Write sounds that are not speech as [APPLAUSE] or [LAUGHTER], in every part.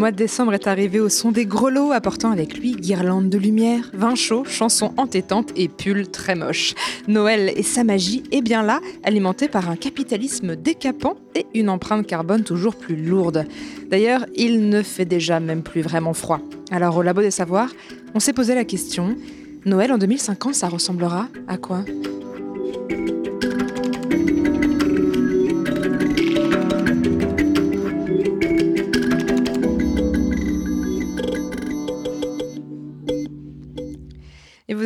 Le mois de décembre est arrivé au son des grelots, apportant avec lui guirlandes de lumière, vin chaud, chansons entêtantes et pulls très moches. Noël et sa magie est bien là, alimenté par un capitalisme décapant et une empreinte carbone toujours plus lourde. D'ailleurs, il ne fait déjà même plus vraiment froid. Alors au Labo des Savoirs, on s'est posé la question, Noël en 2050, ça ressemblera à quoi?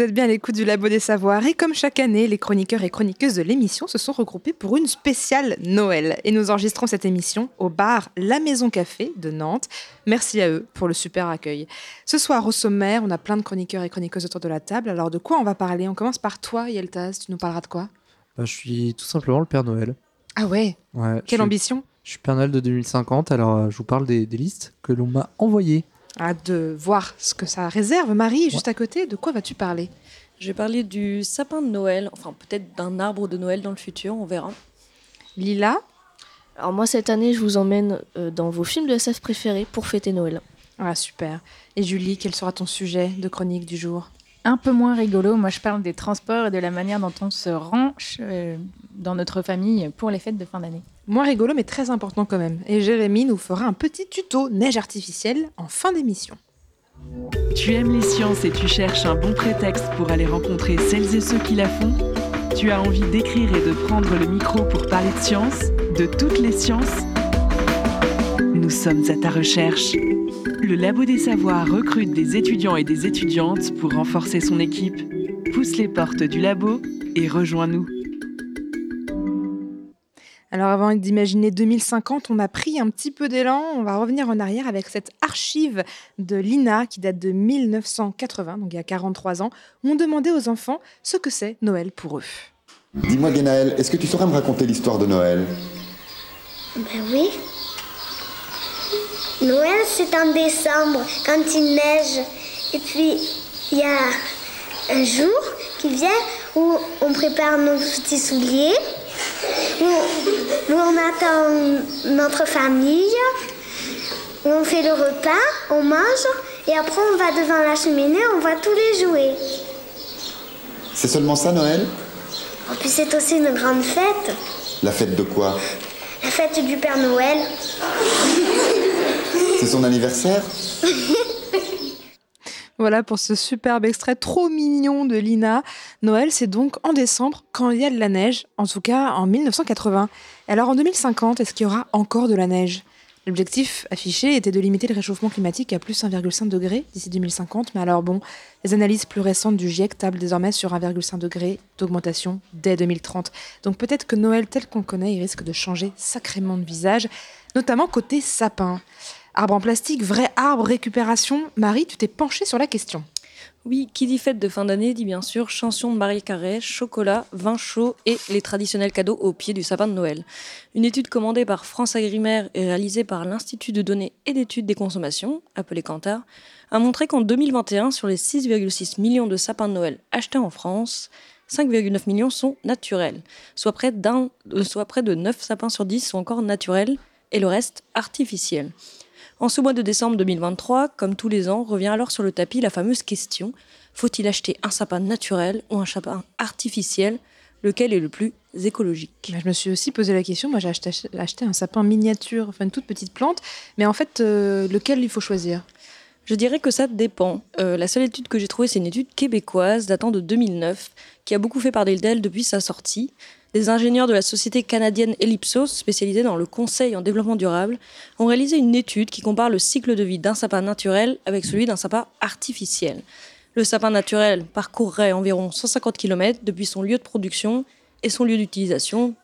Êtes bien à l'écoute du Labo des Savoirs. Et comme chaque année, les chroniqueurs et chroniqueuses de l'émission se sont regroupés pour une spéciale Noël. Et nous enregistrons cette émission au bar La Maison Café de Nantes. Merci à eux pour le super accueil. Ce soir, au sommaire, on a plein de chroniqueurs et chroniqueuses autour de la table. Alors, de quoi on va parler? On commence par toi, Yeltaz. Tu nous parleras de quoi? Bah, je suis tout simplement le Père Noël. Ah ouais? Ouais, je Quelle suis- ambition? Je suis Père Noël de 2050, alors euh, je vous parle des, des listes que l'on m'a envoyées. Hâte de voir ce que ça réserve. Marie, juste à côté, de quoi vas-tu parler? Je vais parler du sapin de Noël, enfin peut-être d'un arbre de Noël dans le futur, on verra. Lila? Alors moi cette année je vous emmène euh, dans vos films de SF préférés pour fêter Noël. Ah, super. Et Julie, quel sera ton sujet de chronique du jour? Un peu moins rigolo, moi je parle des transports et de la manière dont on se rend euh, dans notre famille pour les fêtes de fin d'année. Moins rigolo, mais très important quand même. Et Jérémy nous fera un petit tuto neige artificielle en fin d'émission. Tu aimes les sciences et tu cherches un bon prétexte pour aller rencontrer celles et ceux qui la font? Tu as envie d'écrire et de prendre le micro pour parler de science, de toutes les sciences? Nous sommes à ta recherche. Le Labo des Savoirs recrute des étudiants et des étudiantes pour renforcer son équipe. Pousse les portes du labo et rejoins-nous. Alors avant d'imaginer 2050, on a pris un petit peu d'élan. On va revenir en arrière avec cette archive de l'INA qui date de 1980, donc il y a 43 ans, où on demandait aux enfants ce que c'est Noël pour eux. Dis-moi, Guénaël, est-ce que tu saurais me raconter l'histoire de Noël? Ben oui. Noël, c'est en décembre, quand il neige. Et puis, il y a un jour qui vient où on prépare nos petits souliers, où, où on attend notre famille, où on fait le repas, on mange, et après on va devant la cheminée, on voit tous les jouets. C'est seulement ça, Noël? Et puis c'est aussi une grande fête, La fête de quoi? La fête du Père Noël. [LAUGHS] Son anniversaire [LAUGHS] Voilà pour ce superbe extrait trop mignon de Lina. Noël, c'est donc en décembre quand il y a de la neige, en tout cas en 1980. Alors en 2050, est-ce qu'il y aura encore de la neige? L'objectif affiché était de limiter le réchauffement climatique à plus 1,5 degré d'ici 2050, mais alors bon, les analyses plus récentes du GIEC tablent désormais sur 1,5 degré d'augmentation dès 2030. Donc peut-être que Noël tel qu'on le connaît, il risque de changer sacrément de visage, notamment côté sapin. Arbre en plastique, vrai arbre, récupération. Marie, tu t'es penchée sur la question. Oui, qui dit fête de fin d'année dit bien sûr chanson de Marie Carré, chocolat, vin chaud et les traditionnels cadeaux au pied du sapin de Noël. Une étude commandée par France Agrimaire et réalisée par l'Institut de données et d'études des consommations, appelé Kantar, a montré qu'en 2021, sur les 6,6 millions de sapins de Noël achetés en France, 5,9 millions sont naturels, soit près, euh, soit près de 9 sapins sur 10 sont encore naturels et le reste artificiels. En ce mois de décembre 2023, comme tous les ans, revient alors sur le tapis la fameuse question faut-il acheter un sapin naturel ou un sapin artificiel? Lequel est le plus écologique? Bah, Je me suis aussi posé la question. Moi, j'ai acheté, acheté un sapin miniature, enfin une toute petite plante. Mais en fait, euh, lequel il faut choisir? Je dirais que ça dépend. Euh, la seule étude que j'ai trouvée, c'est une étude québécoise datant de 2009, qui a beaucoup fait parler d'elle depuis sa sortie. Des ingénieurs de la société canadienne Ellipsos, spécialisés dans le conseil en développement durable, ont réalisé une étude qui compare le cycle de vie d'un sapin naturel avec celui d'un sapin artificiel. Le sapin naturel parcourrait environ 150 km depuis son lieu de production et son lieu d'utilisation.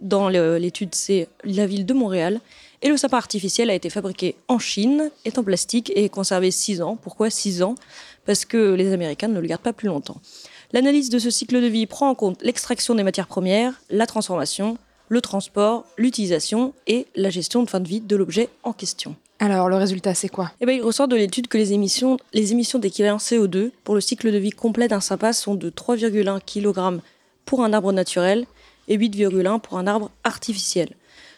Dans l'étude, c'est la ville de Montréal. Et le sapin artificiel a été fabriqué en Chine, est en plastique et est conservé 6 ans. Pourquoi 6 ans? Parce que les Américains ne le gardent pas plus longtemps. L'analyse de ce cycle de vie prend en compte l'extraction des matières premières, la transformation, le transport, l'utilisation et la gestion de fin de vie de l'objet en question. Alors, le résultat, c'est quoi? Eh ben, il ressort de l'étude que les émissions, les émissions d'équivalent CO2 pour le cycle de vie complet d'un sapin sont de 3,1 kg pour un arbre naturel et 8,1 pour un arbre artificiel.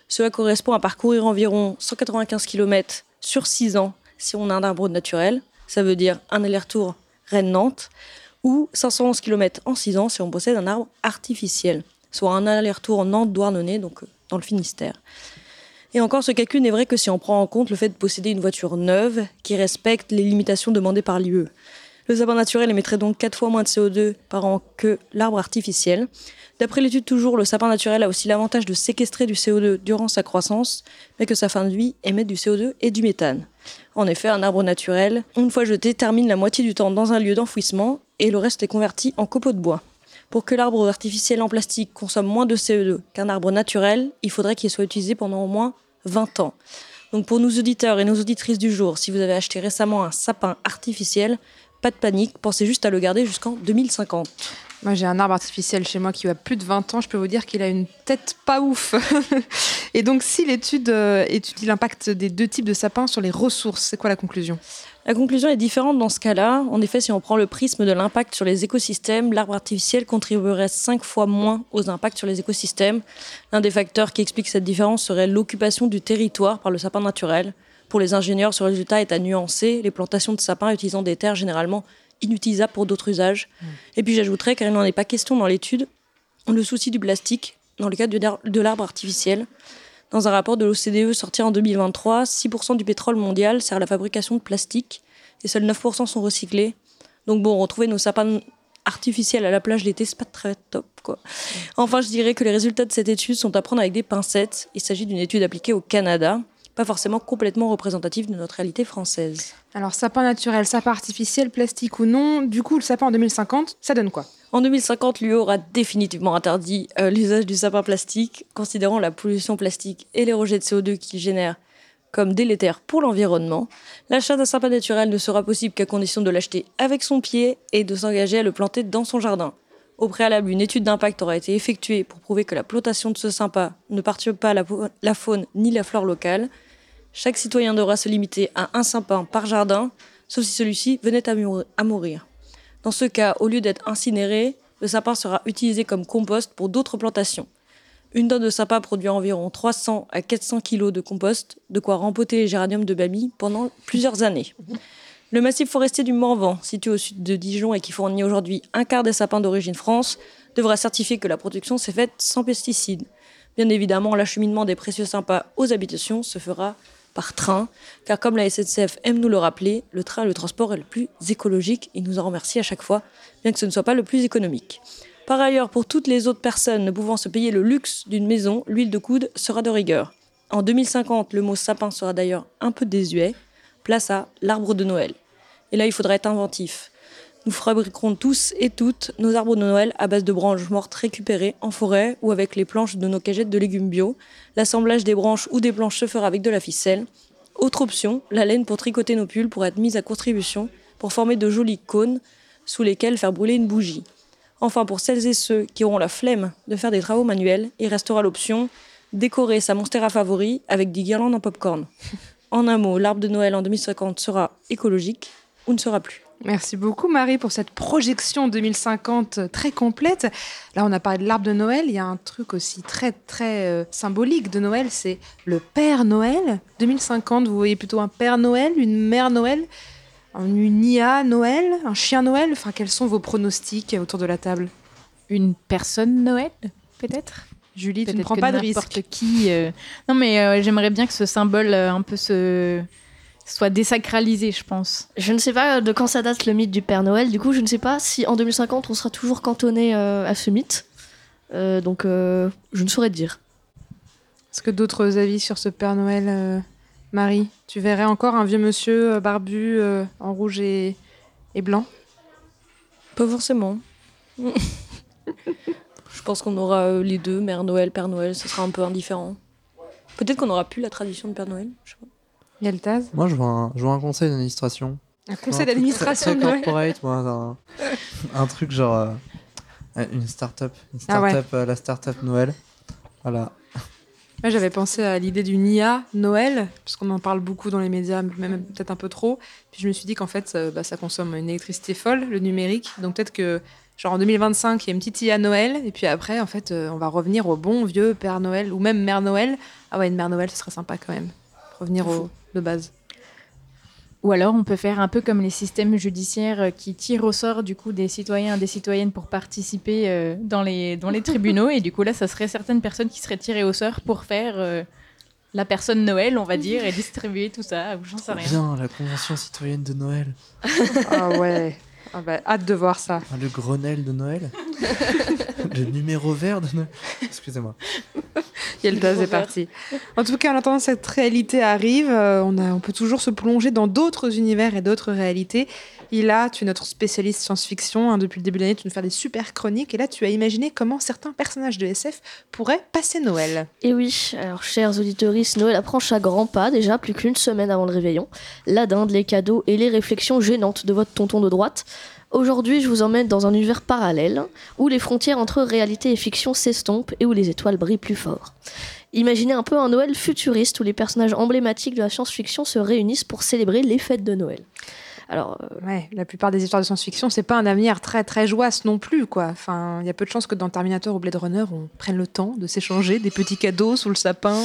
Cela correspond à parcourir environ 195 km sur 6 ans si on a un arbre naturel, ça veut dire un aller-retour Rennes-Nantes, ou 511 km en 6 ans si on possède un arbre artificiel, soit un aller-retour Nantes-Douarnenez, donc euh, dans le Finistère. Et encore, ce calcul n'est vrai que si on prend en compte le fait de posséder une voiture neuve qui respecte les limitations demandées par l'UE. Le sapin naturel émettrait donc 4 fois moins de CO2 par an que l'arbre artificiel. D'après l'étude toujours, le sapin naturel a aussi l'avantage de séquestrer du CO2 durant sa croissance, mais que sa fin de vie émet du CO2 et du méthane. En effet, un arbre naturel, une fois jeté, termine la moitié du temps dans un lieu d'enfouissement et le reste est converti en copeaux de bois. Pour que l'arbre artificiel en plastique consomme moins de CO2 qu'un arbre naturel, il faudrait qu'il soit utilisé pendant au moins 20 ans. Donc pour nos auditeurs et nos auditrices du jour, si vous avez acheté récemment un sapin artificiel, pas de panique, pensez juste à le garder jusqu'en 2050. Moi, j'ai un arbre artificiel chez moi qui a plus de 20 ans. Je peux vous dire qu'il a une tête pas ouf. [LAUGHS] Et donc, si l'étude euh, étudie l'impact des deux types de sapins sur les ressources, c'est quoi la conclusion? La conclusion est différente dans ce cas-là. En effet, si on prend le prisme de l'impact sur les écosystèmes, l'arbre artificiel contribuerait 5 fois moins aux impacts sur les écosystèmes. L'un des facteurs qui explique cette différence serait l'occupation du territoire par le sapin naturel. Pour les ingénieurs, ce résultat est à nuancer. Les plantations de sapins utilisant des terres généralement inutilisable pour d'autres usages. Et puis j'ajouterais, car il n'en est pas question dans l'étude, le souci du plastique dans le cadre de l'arbre artificiel. Dans un rapport de l'OCDE sorti en 2023, 6% du pétrole mondial sert à la fabrication de plastique et seuls 9% sont recyclés. Donc bon, retrouver nos sapins artificiels à la plage d'été, c'est pas très top. Quoi. Enfin, je dirais que les résultats de cette étude sont à prendre avec des pincettes. Il s'agit d'une étude appliquée au Canada pas forcément complètement représentatif de notre réalité française. Alors, sapin naturel, sapin artificiel, plastique ou non, du coup, le sapin en 2050, ça donne quoi? En 2050, l'UE aura définitivement interdit euh, l'usage du sapin plastique, considérant la pollution plastique et les rejets de CO2 qu'il génère comme délétère pour l'environnement. L'achat d'un sapin naturel ne sera possible qu'à condition de l'acheter avec son pied et de s'engager à le planter dans son jardin. Au préalable, une étude d'impact aura été effectuée pour prouver que la plantation de ce sapin ne perturbe pas la faune ni la flore locale. Chaque citoyen devra se limiter à un sapin par jardin, sauf si celui-ci venait à mourir. Dans ce cas, au lieu d'être incinéré, le sapin sera utilisé comme compost pour d'autres plantations. Une tonne de sapin produit environ 300 à 400 kg de compost, de quoi rempoter les géraniums de Bami pendant plusieurs années. Le massif forestier du Morvan, situé au sud de Dijon et qui fournit aujourd'hui un quart des sapins d'origine France, devra certifier que la production s'est faite sans pesticides. Bien évidemment, l'acheminement des précieux sapins aux habitations se fera par train, car comme la SNCF aime nous le rappeler, le train le transport est le plus écologique et nous en remercie à chaque fois, bien que ce ne soit pas le plus économique. Par ailleurs, pour toutes les autres personnes ne pouvant se payer le luxe d'une maison, l'huile de coude sera de rigueur. En 2050, le mot sapin sera d'ailleurs un peu désuet. Place à l'arbre de Noël. Et là, il faudra être inventif. Nous fabriquerons tous et toutes nos arbres de Noël à base de branches mortes récupérées en forêt ou avec les planches de nos cagettes de légumes bio. L'assemblage des branches ou des planches se fera avec de la ficelle. Autre option, la laine pour tricoter nos pulls pourra être mise à contribution pour former de jolis cônes sous lesquels faire brûler une bougie. Enfin, pour celles et ceux qui auront la flemme de faire des travaux manuels, il restera l'option décorer sa monstera favori avec des guirlandes en popcorn. En un mot, l'arbre de Noël en 2050 sera écologique ou ne sera plus. Merci beaucoup Marie pour cette projection 2050 très complète. Là, on a parlé de l'arbre de Noël. Il y a un truc aussi très très euh, symbolique de Noël, c'est le Père Noël. 2050, vous voyez plutôt un Père Noël, une Mère Noël, une IA Noël, un chien Noël. Enfin, quels sont vos pronostics autour de la table? Une personne Noël, peut-être? Julie, tu ne prends pas de risque. Qui. Euh. Non, mais euh, j'aimerais bien que ce symbole un peu se soit désacralisé, je pense. Je ne sais pas de quand ça date le mythe du Père Noël. Du coup, je ne sais pas si en 2050 on sera toujours cantonné euh, à ce mythe. Euh, donc, euh, je ne saurais dire. Est-ce que d'autres avis sur ce Père Noël, Marie? Tu verrais encore un vieux monsieur barbu en rouge et, et blanc? Pas forcément. [LAUGHS] je pense qu'on aura les deux, Mère Noël, Père Noël, ce sera un peu indifférent. Peut-être qu'on n'aura plus la tradition de Père Noël. Je sais pas. Moi, je vois un, je un conseil d'administration Un conseil d'administration corporate, moi, un, un truc genre euh, une start-up, une Ah ouais. start-up, euh, la start-up Noël. Voilà. Moi, j'avais pensé à l'idée d'une IA Noël, puisqu'on en parle beaucoup dans les médias, même peut-être un peu trop. Puis je me suis dit qu'en fait, ça, bah, ça consomme une électricité folle, le numérique. Donc peut-être que, genre en 2025, il y a une petite IA Noël, et puis après, en fait, euh, on va revenir au bon vieux Père Noël, ou même Mère Noël. Ah ouais, une Mère Noël, ce serait sympa quand même. Revenir au, de base. Ou alors on peut faire un peu comme les systèmes judiciaires euh, qui tirent au sort du coup des citoyens et des citoyennes pour participer euh, dans, les, dans les tribunaux. Et du coup là, ça serait certaines personnes qui seraient tirées au sort pour faire euh, la personne Noël, on va dire, et distribuer tout ça, ou j'en sais rien. Bien, la convention citoyenne de Noël. ah ouais. Ah bah, hâte de voir ça. Ah, Le Grenelle de Noël. [LAUGHS] le numéro vert de Noël. Excusez-moi. Yelda, c'est parti. En tout cas, en attendant que cette réalité arrive, euh, on, a, on peut toujours se plonger dans d'autres univers et d'autres réalités. Et là, tu es notre spécialiste science-fiction. hein, depuis le début de l'année, tu nous fais des super chroniques. Et là, tu as imaginé comment certains personnages de SF pourraient passer Noël. Et oui, alors chers auditeurs, Noël approche à grands pas, déjà plus qu'une semaine avant le réveillon. La dinde, les cadeaux et les réflexions gênantes de votre tonton de droite. Aujourd'hui, je vous emmène dans un univers parallèle où les frontières entre réalité et fiction s'estompent et où les étoiles brillent plus fort. Imaginez un peu un Noël futuriste où les personnages emblématiques de la science-fiction se réunissent pour célébrer les fêtes de Noël. Alors, euh, Ouais, la plupart des histoires de science-fiction, c'est pas un avenir très très non plus, quoi. Enfin, il y a peu de chances que dans Terminator ou Blade Runner, on prenne le temps de s'échanger des petits cadeaux sous le sapin.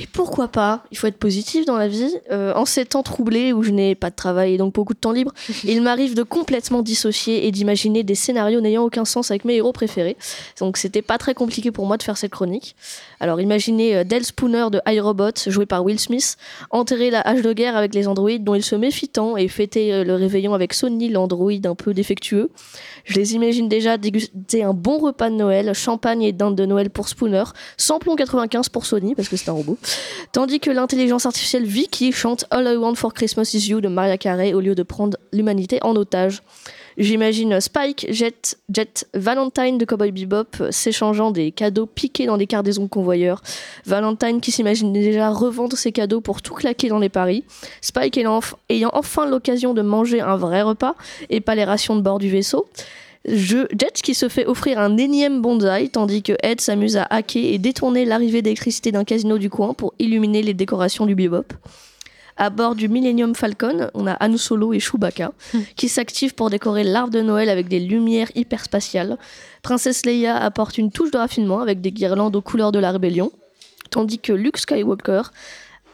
Et pourquoi pas? Il faut être positif dans la vie. Euh, en ces temps troublés où je n'ai pas de travail et donc beaucoup de temps libre, [LAUGHS] il m'arrive de complètement dissocier et d'imaginer des scénarios n'ayant aucun sens avec mes héros préférés. Donc c'était pas très compliqué pour moi de faire cette chronique. Alors imaginez euh, Del Spooner de iRobot, joué par Will Smith, enterrer la hache de guerre avec les androïdes dont il se méfie tant et fêter euh, le réveillon avec Sonny, l'androïde un peu défectueux. Je les imagine déjà déguster un bon repas de Noël, champagne et dinde de Noël pour Spooner, samplon 95 pour Sony parce que c'est un robot. Tandis que l'intelligence artificielle Vicky chante All I Want for Christmas is You de Maria Carey au lieu de prendre l'humanité en otage. J'imagine Spike, Jet, Jet, Valentine de Cowboy Bebop euh, s'échangeant des cadeaux piqués dans des cargaisons de convoyeurs. Valentine qui s'imagine déjà revendre ses cadeaux pour tout claquer dans les paris. Spike ayant, enf- ayant enfin l'occasion de manger un vrai repas et pas les rations de bord du vaisseau. Je, Jet qui se fait offrir un énième bonsaï, tandis que Ed s'amuse à hacker et détourner l'arrivée d'électricité d'un casino du coin pour illuminer les décorations du bebop. À bord du Millennium Falcon, on a Han Solo et Chewbacca [LAUGHS] qui s'activent pour décorer l'arbre de Noël avec des lumières hyperspatiales. Princesse Leia apporte une touche de raffinement avec des guirlandes aux couleurs de la rébellion, tandis que Luke Skywalker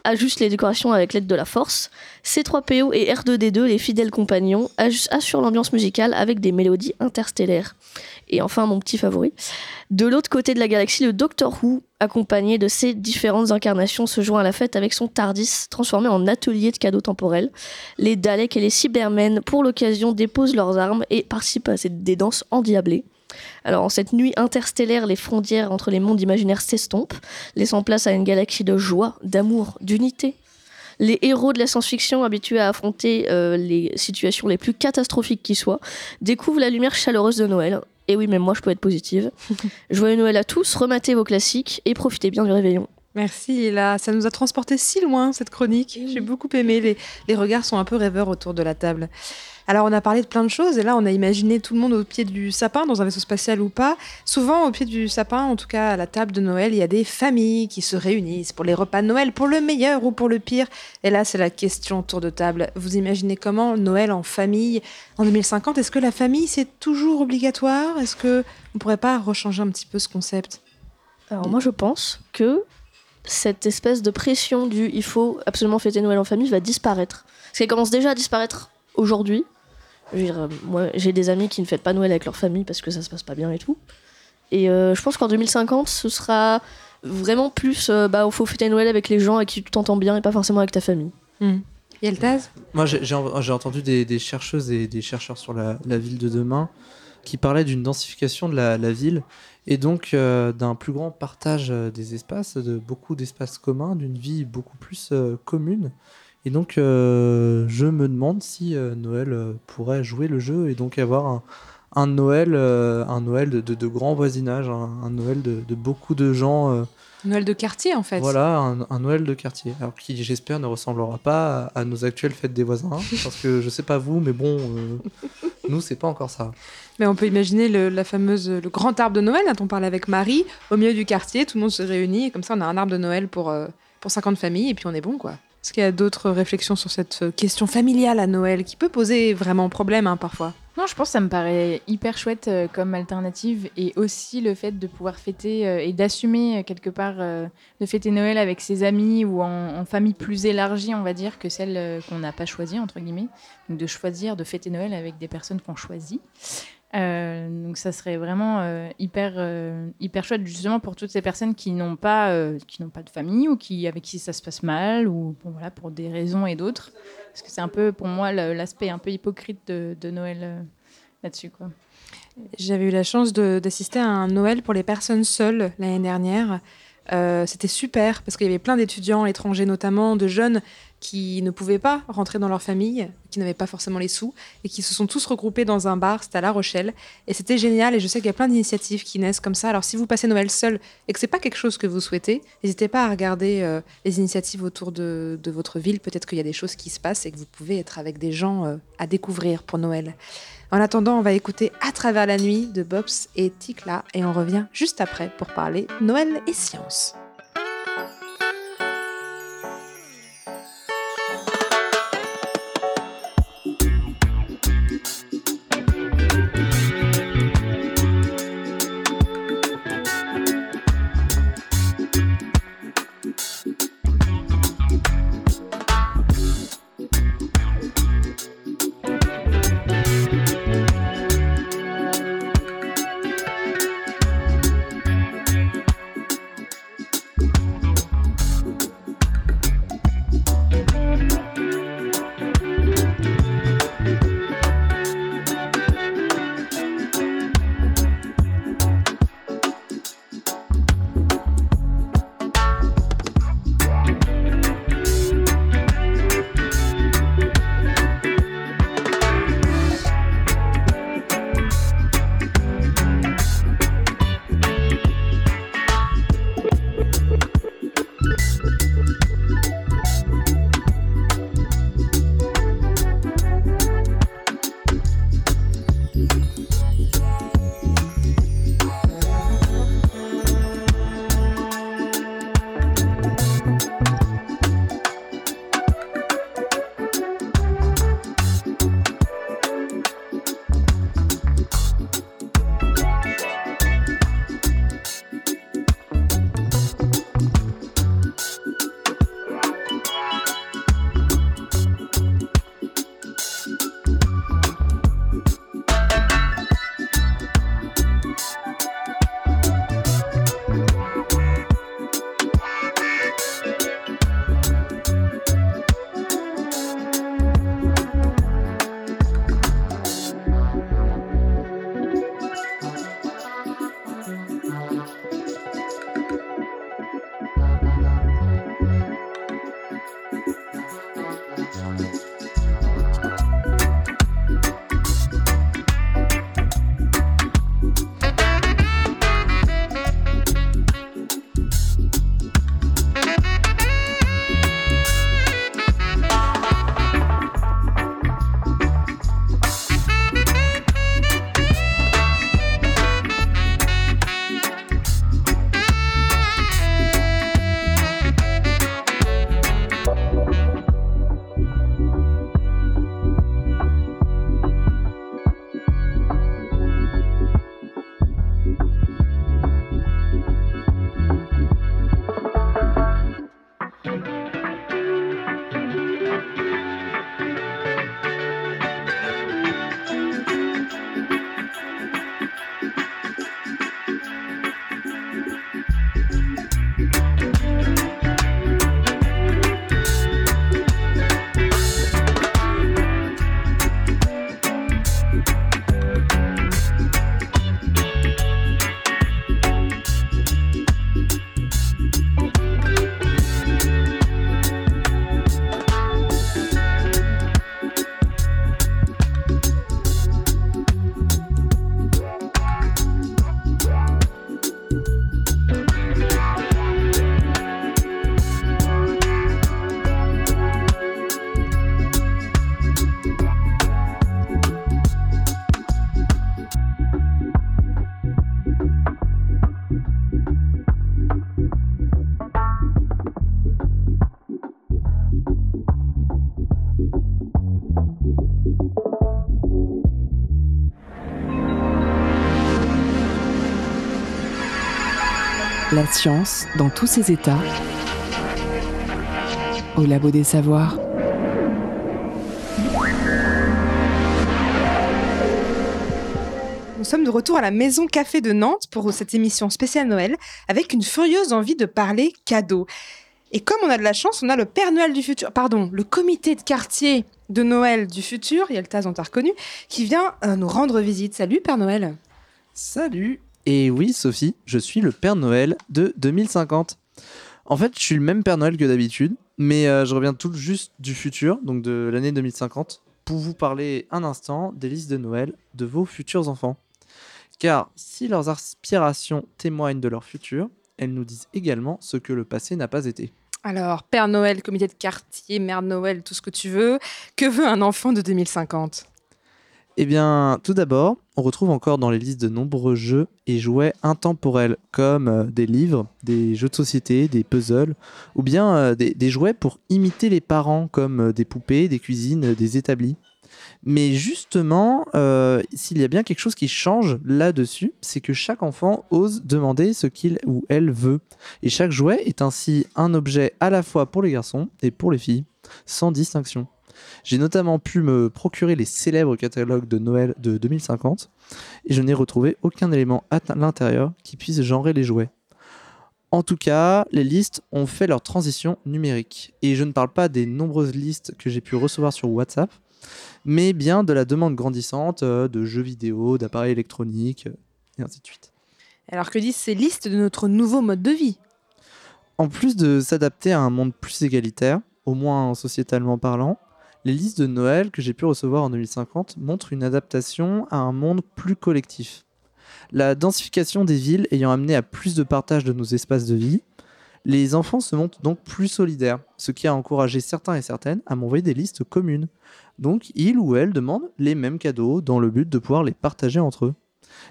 ajuste les décorations avec l'aide de la force. C3PO et R2D2, les fidèles compagnons, assurent l'ambiance musicale avec des mélodies interstellaires. Et enfin, mon petit favori. De l'autre côté de la galaxie, le Doctor Who, accompagné de ses différentes incarnations, se joint à la fête avec son TARDIS, transformé en atelier de cadeaux temporels. Les Daleks et les Cybermen, pour l'occasion, déposent leurs armes et participent à des danses endiablées. Alors, en cette nuit interstellaire, les frontières entre les mondes imaginaires s'estompent, laissant place à une galaxie de joie, d'amour, d'unité. Les héros de la science-fiction, habitués à affronter euh, les situations les plus catastrophiques qui soient, découvrent la lumière chaleureuse de Noël. Et oui, même moi, je peux être positive. [LAUGHS] Joyeux Noël à tous, rematez vos classiques et profitez bien du réveillon. Merci, là, ça nous a transporté si loin cette chronique. J'ai beaucoup aimé. Les, les regards sont un peu rêveurs autour de la table. Alors, on a parlé de plein de choses et là, on a imaginé tout le monde au pied du sapin, dans un vaisseau spatial ou pas. Souvent, au pied du sapin, en tout cas à la table de Noël, il y a des familles qui se réunissent pour les repas de Noël, pour le meilleur ou pour le pire. Et là, c'est la question tour de table. Vous imaginez comment Noël en famille en 2050 Est-ce que la famille, c'est toujours obligatoire? Est-ce que on pourrait pas rechanger un petit peu ce concept? Alors moi je pense que cette espèce de pression du il faut absolument fêter Noël en famille va disparaître. Parce qu'elle commence déjà à disparaître aujourd'hui. Je veux dire, euh, moi j'ai des amis qui ne fêtent pas Noël avec leur famille parce que ça se passe pas bien et tout. Et euh, je pense qu'en 2050 ce sera vraiment plus euh, bah il faut fêter Noël avec les gens avec qui tu t'entends bien et pas forcément avec ta famille. Yeltaz Moi, j'ai j'ai en- j'ai entendu des, des chercheuses et des chercheurs sur la, la ville de demain qui parlaient d'une densification de la, la ville et donc euh, d'un plus grand partage des espaces, de beaucoup d'espaces communs, d'une vie beaucoup plus euh, commune. Et donc, euh, je me demande si euh, Noël euh, pourrait jouer le jeu et donc avoir un, un Noël, un Noël de, de- de grand voisinage, un, un Noël de, de beaucoup de gens Noël de quartier, en fait. Voilà, un, un Noël de quartier. Alors qui, j'espère, ne ressemblera pas à, à nos actuelles fêtes des voisins. parce que je sais pas vous, mais bon, nous, c'est pas encore ça. Mais on peut imaginer le, la fameuse, le grand arbre de Noël dont on parlait avec Marie, au milieu du quartier, tout le monde se réunit, et comme ça on a un arbre de Noël pour, pour 50 familles, et puis on est bon, quoi. Est-ce qu'il y a d'autres réflexions sur cette euh, question familiale à Noël qui peut poser vraiment problème hein, parfois? Non, je pense que ça me paraît hyper chouette euh, comme alternative et aussi le fait de pouvoir fêter euh, et d'assumer quelque part de fêter Noël avec ses amis ou en, famille plus élargie, on va dire, que celle qu'on n'a pas choisie, entre guillemets. Donc de choisir de fêter Noël avec des personnes qu'on choisit. Euh, donc ça serait vraiment euh, hyper, euh, hyper chouette justement pour toutes ces personnes qui n'ont pas, qui pas de famille ou qui, avec qui ça se passe mal ou bon, voilà, pour des raisons et d'autres. Parce que c'est un peu pour moi l'aspect un peu hypocrite de, de Noël là-dessus. J'avais eu la chance d'assister à un Noël pour les personnes seules l'année dernière. Euh, C'était super parce qu'il y avait plein d'étudiants étrangers notamment, de jeunes qui ne pouvaient pas rentrer dans leur famille, qui n'avaient pas forcément les sous et qui se sont tous regroupés dans un bar, c'était à La Rochelle. Et c'était génial et je sais qu'il y a plein d'initiatives qui naissent comme ça. Alors si vous passez Noël seul et que c'est pas quelque chose que vous souhaitez, n'hésitez pas à regarder euh, les initiatives autour de, votre ville. Peut-être qu'il y a des choses qui se passent et que vous pouvez être avec des gens euh, à découvrir pour Noël. En attendant, on va écouter À travers la nuit de Bobs et Tikla et on revient juste après pour parler Noël et science. Science dans tous ses états. Au labo des savoirs. Nous sommes de retour à la Maison Café de Nantes pour cette émission spéciale Noël avec une furieuse envie de parler cadeaux. Et comme on a de la chance, on a le Père Noël du futur, pardon, le comité de quartier de Noël du futur, Yeltaz, on t'a reconnu, qui vient euh, nous rendre visite. Salut Père Noël. Salut Et oui, Sophie, je suis le Père Noël de 2050. En fait, je suis le même Père Noël que d'habitude, mais euh, je reviens tout juste du futur, donc de l'année 2050, pour vous parler un instant des listes de Noël de vos futurs enfants. Car si leurs aspirations témoignent de leur futur, elles nous disent également ce que le passé n'a pas été. Alors, Père Noël, comité de quartier, Mère Noël, tout ce que tu veux, que veut un enfant de 2050 Eh bien, tout d'abord, on retrouve encore dans les listes de nombreux jeux et jouets intemporels, comme euh, des livres, des jeux de société, des puzzles, ou bien euh, des, jouets pour imiter les parents, comme euh, des poupées, des cuisines, des établis. Mais justement, s'il y a bien quelque chose qui change là-dessus, c'est que chaque enfant ose demander ce qu'il ou elle veut. Et chaque jouet est ainsi un objet à la fois pour les garçons et pour les filles, sans distinction. J'ai notamment pu me procurer les célèbres catalogues de Noël de 2050 et je n'ai retrouvé aucun élément à l'intérieur qui puisse genrer les jouets. En tout cas, les listes ont fait leur transition numérique. Et je ne parle pas des nombreuses listes que j'ai pu recevoir sur WhatsApp, mais bien de la demande grandissante euh, de jeux vidéo, d'appareils électroniques, euh, et ainsi de suite. Alors que disent ces listes de notre nouveau mode de vie? En plus de s'adapter à un monde plus égalitaire, au moins sociétalement parlant, les listes de Noël que j'ai pu recevoir en 2050 montrent une adaptation à un monde plus collectif. La densification des villes ayant amené à plus de partage de nos espaces de vie, les enfants se montrent donc plus solidaires, ce qui a encouragé certains et certaines à m'envoyer des listes communes. Donc ils ou elles demandent les mêmes cadeaux dans le but de pouvoir les partager entre eux.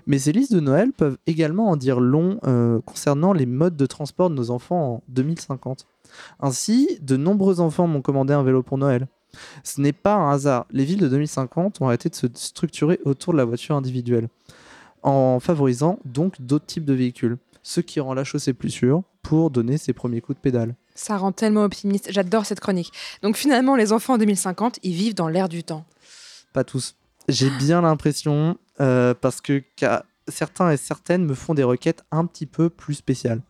Mais ces listes de Noël peuvent également en dire long euh, concernant les modes de transport de nos enfants en 2050. Ainsi, de nombreux enfants m'ont commandé un vélo pour Noël. Ce n'est pas un hasard. Les villes de 2050 ont arrêté de se structurer autour de la voiture individuelle, en favorisant donc d'autres types de véhicules, ce qui rend la chaussée plus sûre pour donner ses premiers coups de pédale. Ça rend tellement optimiste. J'adore cette chronique. Donc finalement, les enfants en 2050, ils vivent dans l'air du temps. Pas tous. J'ai bien l'impression, euh, parce que certains et certaines me font des requêtes un petit peu plus spéciales.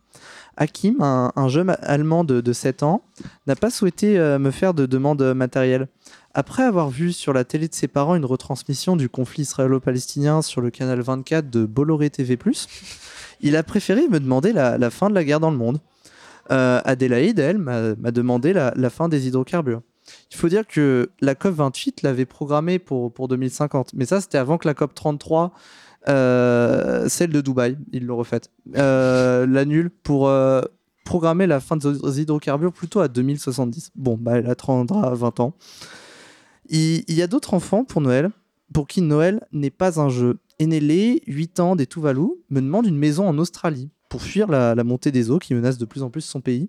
Hakim, un, un jeune allemand de, de 7 ans, n'a pas souhaité euh, me faire de demandes matérielles. Après avoir vu sur la télé de ses parents une retransmission du conflit israélo-palestinien sur le canal 24 de Bolloré TV+, il a préféré me demander la, fin de la guerre dans le monde. Euh, Adélaïde, elle, m'a m'a demandé la, la fin des hydrocarbures. Il faut dire que la COP28 l'avait programmée pour, pour 2050, mais ça c'était avant que la COP33, euh, celle de Dubaï, ils l'ont refaite, euh, l'annule pour euh, programmer la fin des hydrocarbures plutôt à 2070. Bon, bah, elle attendra 20 ans. Il, il y a d'autres enfants pour Noël, pour qui Noël n'est pas un jeu. Enelé, 8 ans, des Tuvalu, me demande une maison en Australie pour fuir la, la montée des eaux qui menace de plus en plus son pays.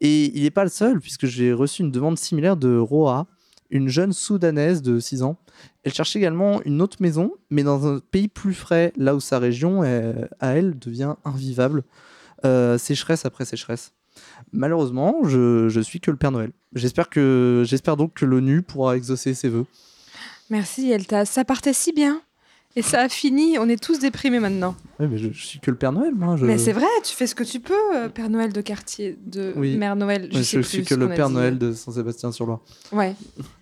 Et il n'est pas le seul, puisque j'ai reçu une demande similaire de Roa, une jeune soudanaise de 6 ans. Elle cherche également une autre maison, mais dans un pays plus frais, là où sa région, euh, à elle, devient invivable. Euh, sécheresse après sécheresse. Malheureusement, je, je suis que le Père Noël. J'espère que j'espère donc que l'ONU pourra exaucer ses vœux. Merci Elta, ça partait si bien. Et ça a fini, on est tous déprimés maintenant. Oui, mais je, je suis que le Père Noël, moi. Je... Mais c'est vrai, tu fais ce que tu peux, euh, Père Noël de quartier, de Oui. Mère Noël. Je, sais je plus suis que le Père dit. Noël de Saint-Sébastien-sur-Loire. Ouais.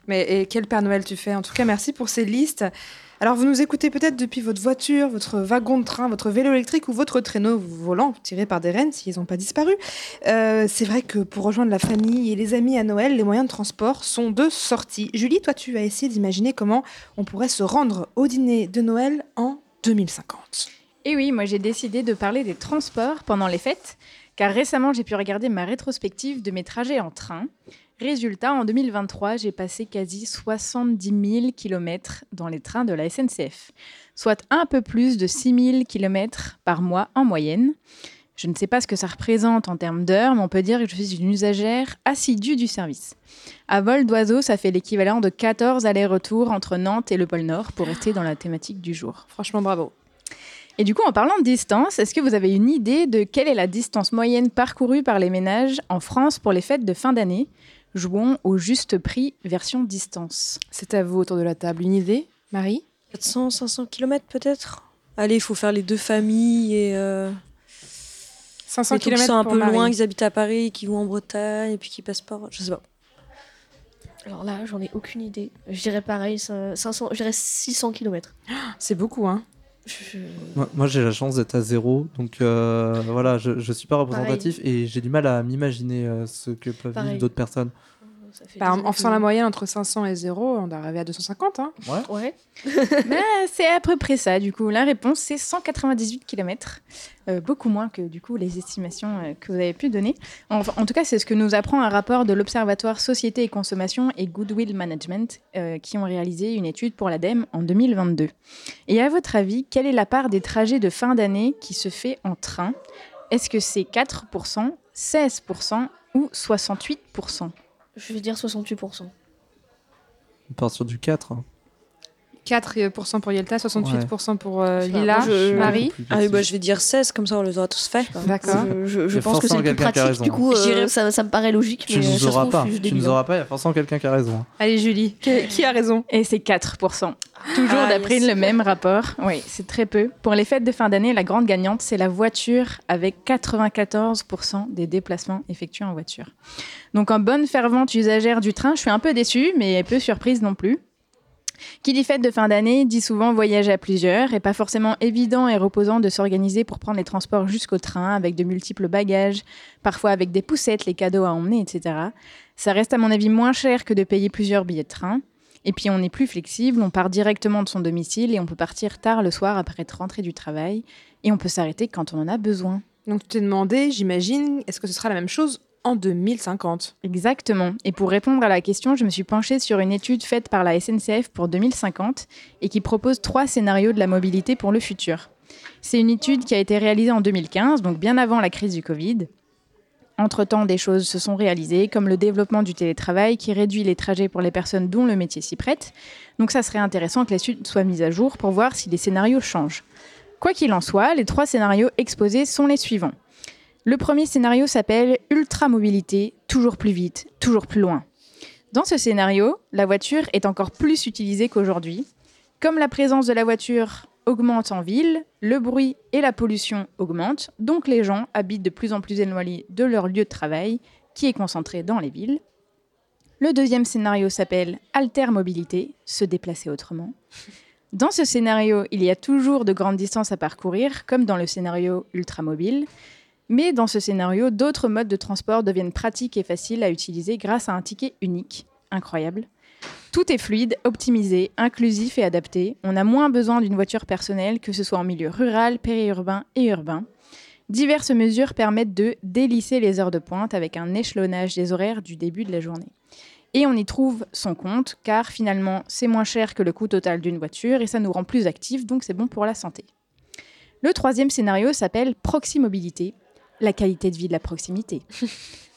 Mais et quel Père Noël tu fais? En tout cas, merci pour ces listes. Alors, vous nous écoutez peut-être depuis votre voiture, votre wagon de train, votre vélo électrique ou votre traîneau volant tiré par des rennes s'ils n'ont pas disparu. Euh, c'est vrai que pour rejoindre la famille et les amis à Noël, les moyens de transport sont de sortie. Julie, toi, tu as essayé d'imaginer comment on pourrait se rendre au dîner de Noël en 2050. Et oui, moi j'ai décidé de parler des transports pendant les fêtes, car récemment j'ai pu regarder ma rétrospective de mes trajets en train. Résultat, en 2023, j'ai passé quasi 70 000 km dans les trains de la SNCF, soit un peu plus de 6 000 km par mois en moyenne. Je ne sais pas ce que ça représente en termes d'heures, mais on peut dire que je suis une usagère assidue du service. À vol d'oiseau, ça fait l'équivalent de 14 allers-retours entre Nantes et le pôle Nord pour rester dans la thématique du jour. Franchement, bravo. Et du coup, en parlant de distance, est-ce que vous avez une idée de quelle est la distance moyenne parcourue par les ménages en France pour les fêtes de fin d'année? Jouons au juste prix version distance. C'est à vous autour de la table. Une idée, Marie? 400, 500 km peut-être? Allez, il faut faire les deux familles et. Euh... 500 les trucs qui km sont un pour peu Marie. loin, qui habitent à Paris, qui vont en Bretagne et puis qui passent par. Je sais pas. Alors là, j'en ai aucune idée. Je dirais pareil, ça- 500, je dirais 600 km. C'est beaucoup, hein Moi, moi, j'ai la chance d'être à zéro, donc euh, voilà, je, je suis pas représentatif et j'ai du mal à m'imaginer euh, ce que peuvent Pareil. vivre d'autres personnes. Ça fait Bah, en, faisant la moyenne entre 500 et 0, on doit arriver à 250. Hein. Ouais. [LAUGHS] c'est à peu près ça, du coup. La réponse, c'est 198 km. Euh, beaucoup moins que, du coup, les estimations euh, que vous avez pu donner. En, en tout cas, c'est ce que nous apprend un rapport de l'Observatoire Société et Consommation et Goodwill Management, euh, qui ont réalisé une étude pour l'ADEME en 2022. Et à votre avis, quelle est la part des trajets de fin d'année qui se fait en train? Est-ce que c'est 4%, 16% ou 68% Je vais dire 68%. On part sur du 4. hein. 4% pour Yelta, 68% pour euh, Lila, je- Marie. Ah oui, bah, je vais dire 16, comme ça on les aura tous fait. D'accord. Je, pense que c'est le plus pratique. raison. Du coup, euh, ça, ça me paraît logique. Tu mais euh, nous auras pas. Tu nous auras pas. Il y a forcément quelqu'un qui a raison. Allez, Julie, qui, qui a raison? Et c'est 4%. Toujours Ah, d'après yes. le même rapport. Oui, c'est très peu. Pour les fêtes de fin d'année, la grande gagnante, c'est la voiture, avec 94% des déplacements effectués en voiture. Donc, en bonne fervente usagère du train, je suis un peu déçue, mais peu surprise non plus. Qui dit fête de fin d'année dit souvent voyage à plusieurs et pas forcément évident et reposant de s'organiser pour prendre les transports jusqu'au train avec de multiples bagages, parfois avec des poussettes, les cadeaux à emmener, etc. Ça reste à mon avis moins cher que de payer plusieurs billets de train. Et puis on est plus flexible, on part directement de son domicile et on peut partir tard le soir après être rentré du travail et on peut s'arrêter quand on en a besoin. Donc tu t'es demandé, j'imagine, est-ce que ce sera la même chose en 2050 Exactement. Et pour répondre à la question, je me suis penchée sur une étude faite par la SNCF pour 2050 et qui propose trois scénarios de la mobilité pour le futur. C'est une étude qui a été réalisée en 2015, donc bien avant la crise du Covid. Entre-temps, des choses se sont réalisées, comme le développement du télétravail qui réduit les trajets pour les personnes dont le métier s'y prête. Donc ça serait intéressant que l'étude soit mise à jour pour voir si les scénarios changent. Quoi qu'il en soit, les trois scénarios exposés sont les suivants. Le premier scénario s'appelle Ultramobilité, toujours plus vite, toujours plus loin. Dans ce scénario, la voiture est encore plus utilisée qu'aujourd'hui. Comme la présence de la voiture augmente en ville, le bruit et la pollution augmentent, donc les gens habitent de plus en plus éloignés de leur lieu de travail, qui est concentré dans les villes. Le deuxième scénario s'appelle Altermobilité, se déplacer autrement. Dans ce scénario, il y a toujours de grandes distances à parcourir, comme dans le scénario ultramobile. Mais dans ce scénario, d'autres modes de transport deviennent pratiques et faciles à utiliser grâce à un ticket unique. Incroyable. Tout est fluide, optimisé, inclusif et adapté. On a moins besoin d'une voiture personnelle, que ce soit en milieu rural, périurbain et urbain. Diverses mesures permettent de délisser les heures de pointe avec un échelonnage des horaires du début de la journée. Et on y trouve son compte, car finalement, c'est moins cher que le coût total d'une voiture et ça nous rend plus actifs, donc c'est bon pour la santé. Le troisième scénario s'appelle Proximobilité, la qualité de vie de la proximité.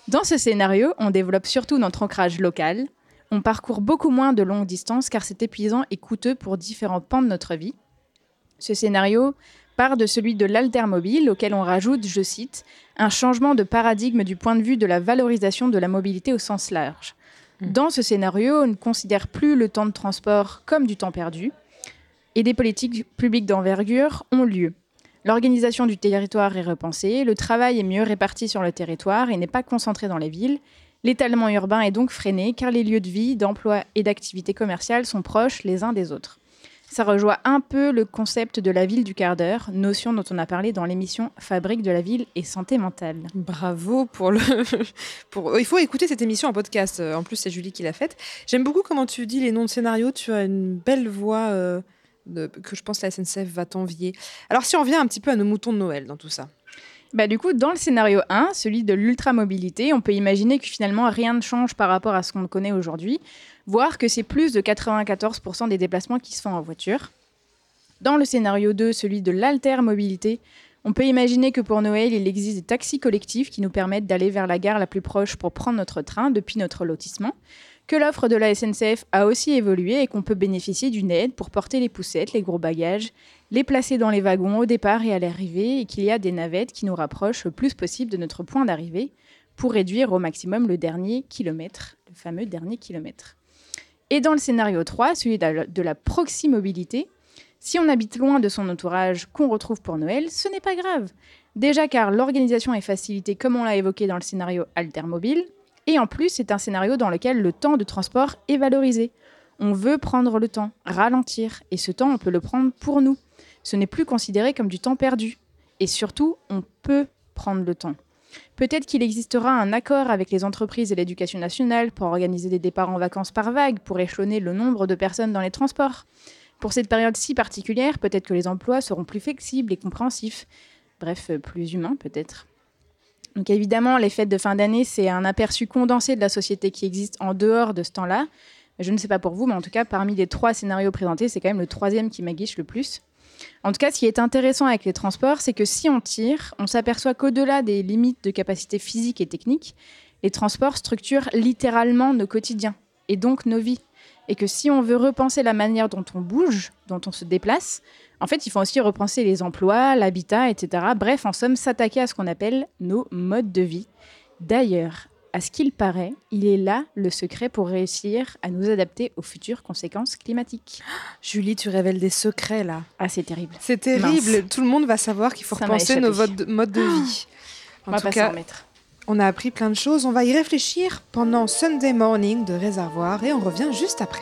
Dans ce scénario, on développe surtout notre ancrage local. On parcourt beaucoup moins de longues distances car c'est épuisant et coûteux pour différents pans de notre vie. Ce scénario part de celui de l'altermobile auquel on rajoute, je cite, un changement de paradigme du point de vue de la valorisation de la mobilité au sens large. Dans ce scénario, on ne considère plus le temps de transport comme du temps perdu et des politiques publiques d'envergure ont lieu. L'organisation du territoire est repensée, le travail est mieux réparti sur le territoire et n'est pas concentré dans les villes. L'étalement urbain est donc freiné car les lieux de vie, d'emploi et d'activité commerciale sont proches les uns des autres. Ça rejoint un peu le concept de la ville du quart d'heure, notion dont on a parlé dans l'émission Fabrique de la ville et santé mentale. Bravo pour le. [LAUGHS] pour... Il faut écouter cette émission en podcast. Euh, En plus, c'est Julie qui l'a faite. J'aime beaucoup comment tu dis les noms de scénarios. Tu as une belle voix euh, que je pense la SNCF va t'envier. Alors, si on revient un petit peu à nos moutons de Noël dans tout ça. Bah, du coup, dans le scénario 1, celui de l'ultramobilité, on peut imaginer que finalement rien ne change par rapport à ce qu'on connaît aujourd'hui, voire que c'est plus de 94% des déplacements qui se font en voiture. Dans le scénario 2, celui de l'altermobilité, On peut imaginer que pour Noël, il existe des taxis collectifs qui nous permettent d'aller vers la gare la plus proche pour prendre notre train depuis notre lotissement, que l'offre de la SNCF a aussi évolué et qu'on peut bénéficier d'une aide pour porter les poussettes, les gros bagages, les placer dans les wagons au départ et à l'arrivée, et qu'il y a des navettes qui nous rapprochent le plus possible de notre point d'arrivée pour réduire au maximum le dernier kilomètre, le fameux dernier kilomètre. Et dans le scénario 3, celui de la, proximobilité, si on habite loin de son entourage qu'on retrouve pour Noël, ce n'est pas grave. Déjà car l'organisation est facilitée comme on l'a évoqué dans le scénario Altermobile, et en plus c'est un scénario dans lequel le temps de transport est valorisé. On veut prendre le temps, ralentir, et ce temps on peut le prendre pour nous. Ce n'est plus considéré comme du temps perdu. Et surtout, on peut prendre le temps. Peut-être qu'il existera un accord avec les entreprises et l'éducation nationale pour organiser des départs en vacances par vague, pour échelonner le nombre de personnes dans les transports. Pour cette période si particulière, peut-être que les emplois seront plus flexibles et compréhensifs. Bref, euh, plus humains peut-être. Donc évidemment, les fêtes de fin d'année, c'est un aperçu condensé de la société qui existe en dehors de ce temps-là. Je ne sais pas pour vous, mais en tout cas, parmi les trois scénarios présentés, c'est quand même le troisième qui m'aguiche le plus. En tout cas, ce qui est intéressant avec les transports, c'est que si on tire, on s'aperçoit qu'au-delà des limites de capacité physique et technique, les transports structurent littéralement nos quotidiens et donc nos vies. Et que si on veut repenser la manière dont on bouge, dont on se déplace, en fait, il faut aussi repenser les emplois, l'habitat, etc. Bref, en somme, s'attaquer à ce qu'on appelle nos modes de vie. D'ailleurs, à ce qu'il paraît, il est là le secret pour réussir à nous adapter aux futures conséquences climatiques. [GASPS] Julie, tu révèles des secrets là. Ah, c'est terrible. C'est terrible. Tout le monde va savoir qu'il faut Ça repenser nos modes de [GASPS] vie. En va tout pas cas, s'en remettre. On a appris plein de choses. On va y réfléchir pendant Sunday Morning de Réservoir et on revient juste après.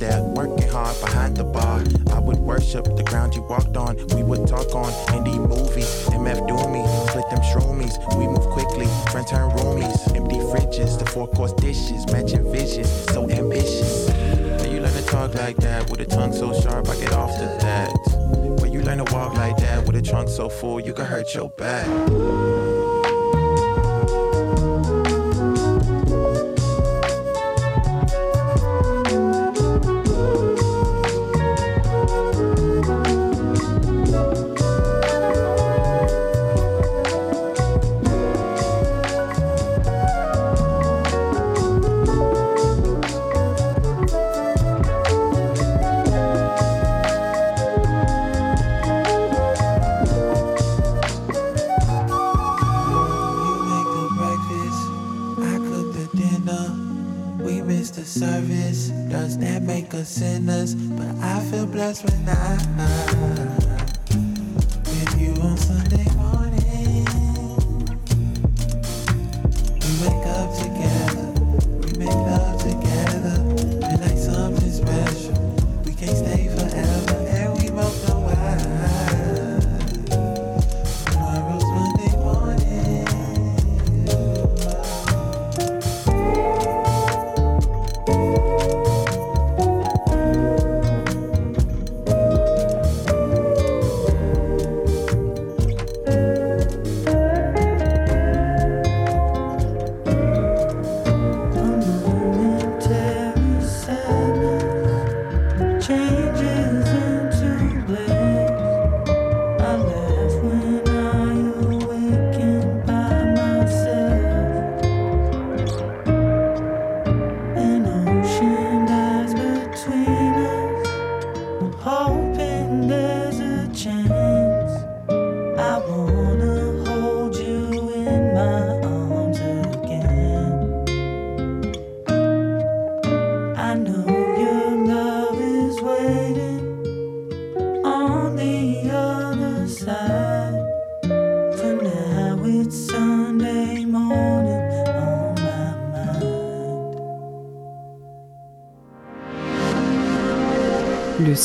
Was working hard behind the bar. I would worship the ground you walked on. We would talk on indie movies, MF Doomy, split them shroomies. We move quickly, friends turn roomies. Empty fridges, the four course dishes, matching visions, so ambitious. Where you learn to talk like that with a tongue so sharp, I get off to that. Where you learn to walk like that with a trunk so full you can hurt your back.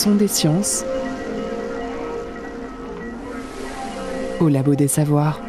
Des sciences au labo des savoirs.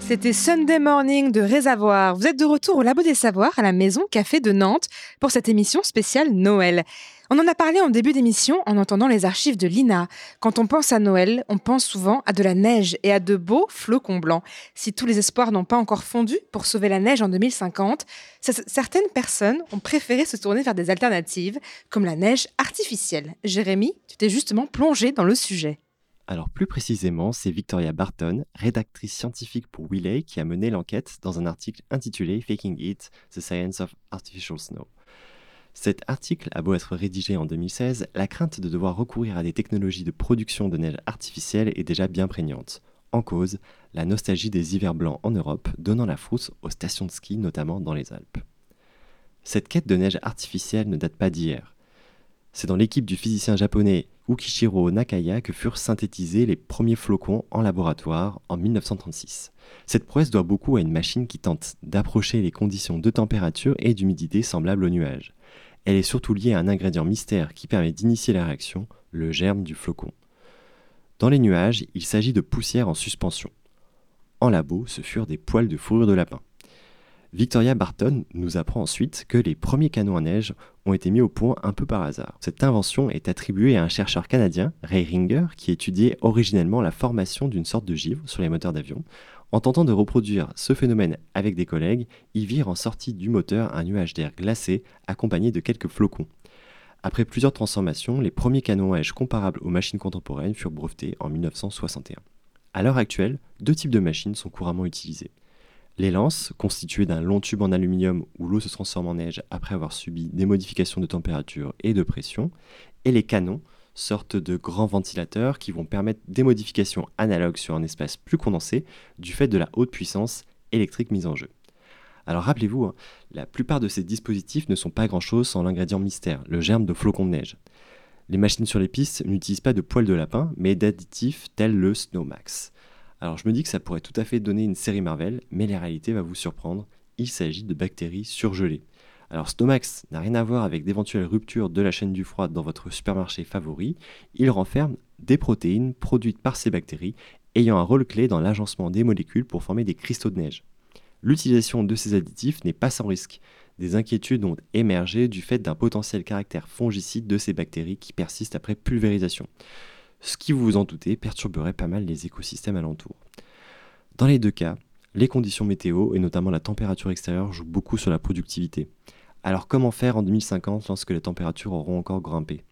C'était Sunday Morning de Réservoir. Vous êtes de retour au Labo des Savoirs à la Maison Café de Nantes pour cette émission spéciale Noël. On en a parlé en début d'émission en entendant les archives de l'INA. Quand on pense à Noël, on pense souvent à de la neige et à de beaux flocons blancs. Si tous les espoirs n'ont pas encore fondu pour sauver la neige en 2050, certaines personnes ont préféré se tourner vers des alternatives, comme la neige artificielle. Jérémy, tu t'es justement plongé dans le sujet. Alors plus précisément, c'est Victoria Barton, rédactrice scientifique pour Wiley, qui a mené l'enquête dans un article intitulé Faking It, The Science of Artificial Snow. Cet article a beau être rédigé en 2016, la crainte de devoir recourir à des technologies de production de neige artificielle est déjà bien prégnante. En cause, la nostalgie des hivers blancs en Europe, donnant la frousse aux stations de ski, notamment dans les Alpes. Cette quête de neige artificielle ne date pas d'hier. C'est dans l'équipe du physicien japonais Ukishiro Nakaya que furent synthétisés les premiers flocons en laboratoire en 1936. Cette prouesse doit beaucoup à une machine qui tente d'approcher les conditions de température et d'humidité semblables aux nuages. Elle est surtout liée à un ingrédient mystère qui permet d'initier la réaction, le germe du flocon. Dans les nuages, il s'agit de poussière en suspension. En labo, ce furent des poils de fourrure de lapin. Victoria Barton nous apprend ensuite que les premiers canons à neige ont été mis au point un peu par hasard. Cette invention est attribuée à un chercheur canadien, Ray Ringer, qui étudiait originellement la formation d'une sorte de givre sur les moteurs d'avion. En tentant de reproduire ce phénomène avec des collègues, ils virent en sortie du moteur un nuage d'air glacé accompagné de quelques flocons. Après plusieurs transformations, les premiers canons à neige comparables aux machines contemporaines furent brevetés en 1961. À l'heure actuelle, deux types de machines sont couramment utilisées. Les lances, constituées d'un long tube en aluminium où l'eau se transforme en neige après avoir subi des modifications de température et de pression, et les canons, sorte de grands ventilateurs qui vont permettre des modifications analogues sur un espace plus condensé du fait de la haute puissance électrique mise en jeu. Alors rappelez-vous, hein, la plupart de ces dispositifs ne sont pas grand-chose sans l'ingrédient mystère, le germe de flocons de neige. Les machines sur les pistes n'utilisent pas de poils de lapin, mais d'additifs tels le Snowmax. Alors je me dis que ça pourrait tout à fait donner une série Marvel, mais la réalité va vous surprendre, il s'agit de bactéries surgelées. Alors Stomax n'a rien à voir avec d'éventuelles ruptures de la chaîne du froid dans votre supermarché favori, il renferme des protéines produites par ces bactéries ayant un rôle clé dans l'agencement des molécules pour former des cristaux de neige. L'utilisation de ces additifs n'est pas sans risque. Des inquiétudes ont émergé du fait d'un potentiel caractère fongicide de ces bactéries qui persistent après pulvérisation ce qui, vous vous en doutez, perturberait pas mal les écosystèmes alentours. Dans les deux cas, les conditions météo et notamment la température extérieure jouent beaucoup sur la productivité. Alors comment faire en 2050 lorsque les températures auront encore grimpé?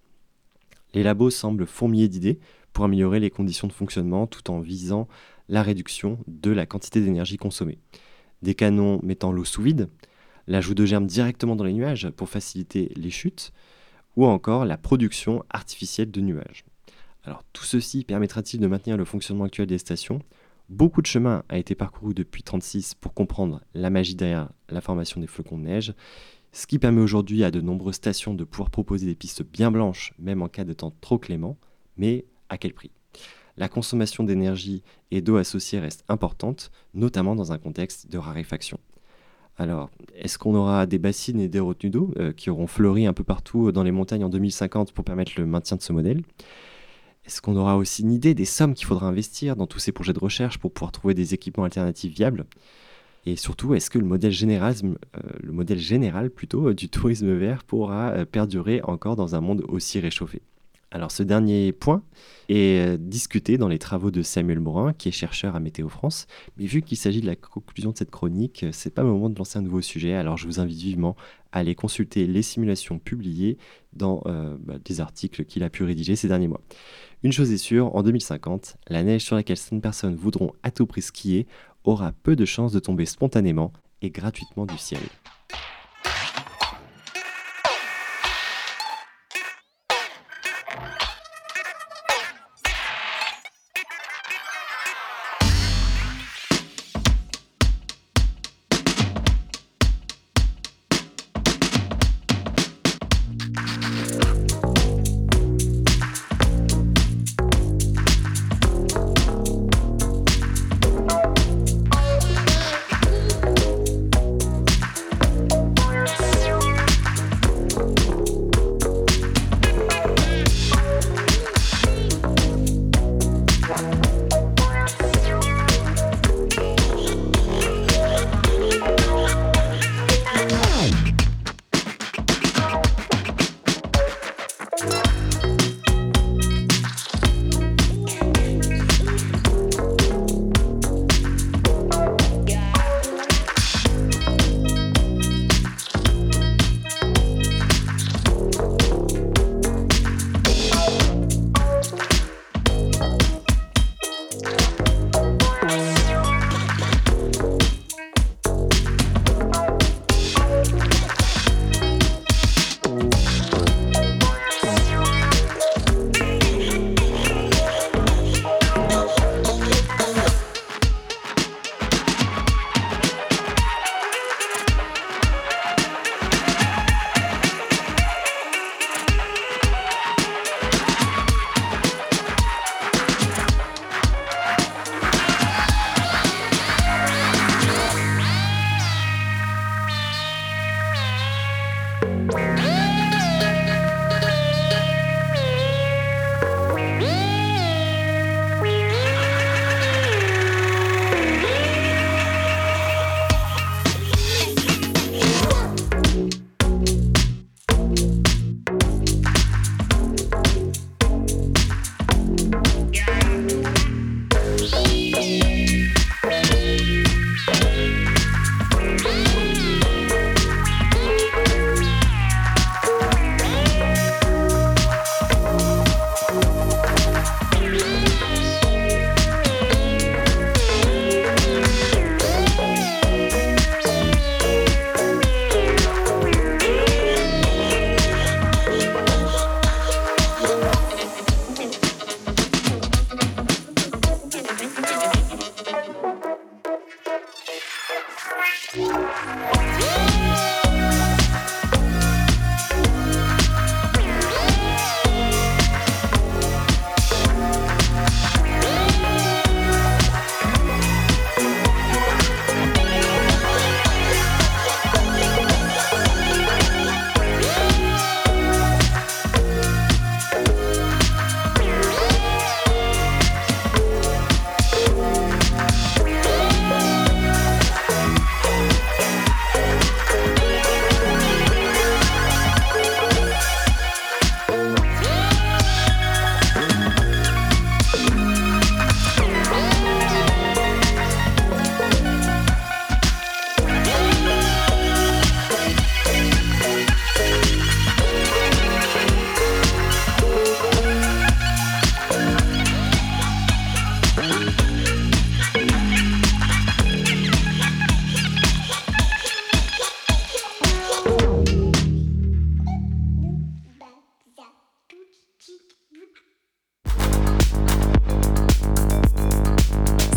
Les labos semblent fourmiller d'idées pour améliorer les conditions de fonctionnement tout en visant la réduction de la quantité d'énergie consommée. Des canons mettant l'eau sous vide, l'ajout de germes directement dans les nuages pour faciliter les chutes, ou encore la production artificielle de nuages. Alors tout ceci permettra-t-il de maintenir le fonctionnement actuel des stations? Beaucoup de chemin a été parcouru depuis 36 pour comprendre la magie derrière la formation des flocons de neige, ce qui permet aujourd'hui à de nombreuses stations de pouvoir proposer des pistes bien blanches, même en cas de temps trop clément, mais à quel prix? La consommation d'énergie et d'eau associée reste importante, notamment dans un contexte de raréfaction. Alors, est-ce qu'on aura des bassines et des retenues d'eau euh, qui auront fleuri un peu partout dans les montagnes en 2050 pour permettre le maintien de ce modèle? Est-ce qu'on aura aussi une idée des sommes qu'il faudra investir dans tous ces projets de recherche pour pouvoir trouver des équipements alternatifs viables? Et surtout, est-ce que le modèle général, euh, général plutôt euh, du tourisme vert pourra euh, perdurer encore dans un monde aussi réchauffé? Alors ce dernier point est discuté dans les travaux de Samuel Morin, qui est chercheur à Météo France, mais vu qu'il s'agit de la conclusion de cette chronique, c'est pas le moment de lancer un nouveau sujet, alors je vous invite vivement à aller consulter les simulations publiées dans bah, des articles qu'il a pu rédiger ces derniers mois. Une chose est sûre, en 2050, la neige sur laquelle certaines personnes voudront à tout prix skier aura peu de chances de tomber spontanément et gratuitement du ciel.